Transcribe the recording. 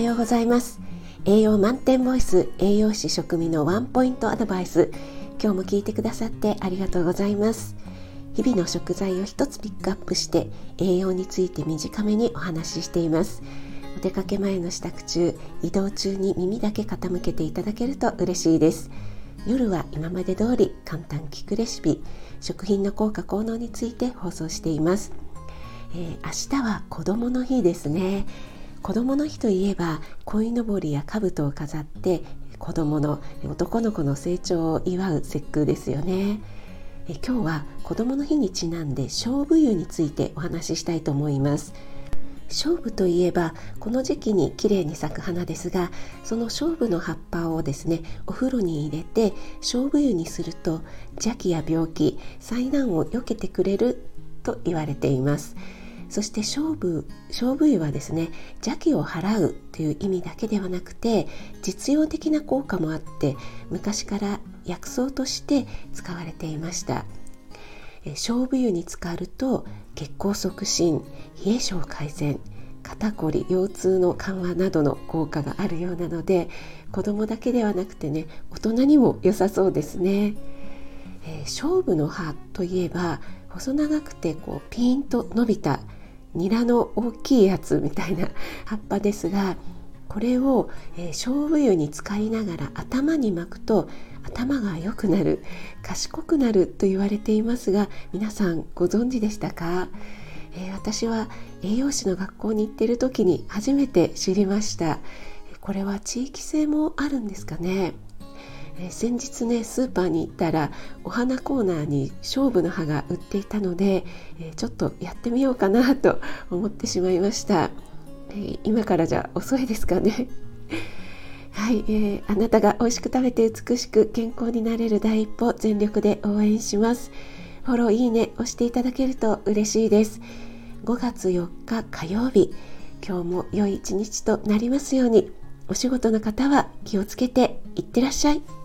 ようございます。栄養満点ボイス栄養士食味のワンポイントアドバイス。今日も聞いてくださってありがとうございます。日々の食材を一つピックアップして栄養について短めにお話ししています。お出かけ前の支度中移動中に耳だけ傾けていただけると嬉しいです。夜は今まで通り簡単聞くレシピ食品の効果効能について放送しています、えー、明日は子供の日ですね。子供の日といえば鯉のぼりや兜を飾って子供の男の子の成長を祝う節句ですよね。え今日は子供の日にちなんで勝負湯についてお話ししたいと思います。勝負といえばこの時期に綺麗に咲く花ですがその勝負の葉っぱをですねお風呂に入れて勝負湯にすると邪気や病気災難を避けてくれると言われています。そして勝負勝負湯はですね邪気を払うという意味だけではなくて実用的な効果もあって昔から薬草として使われていました。勝負湯に浸かると血行促進冷え性改善肩こり腰痛の緩和などの効果があるようなので子供だけではなくてね大人にも良さそうですね、えー、勝負の葉といえば細長くてこうピーンと伸びたニラの大きいやつみたいな葉っぱですがこれを、えー、勝負湯に使いながら頭に巻くと頭が良くなる賢くなると言われていますが皆さんご存知でしたか、えー、私は栄養士の学校に行ってる時に初めて知りました。これは地域性もあるんですかね？え先日ねスーパーに行ったらお花コーナーに勝負の葉が売っていたので、えちょっとやってみようかなと思ってしまいました、え今からじゃ遅いですかね。はい、えー、あなたが美味しく食べて美しく健康になれる第一歩全力で応援します。フォローいいね押していただけると嬉しいです。5月4日火曜日今日も良い一日となりますように。お仕事の方は気をつけていってらっしゃい。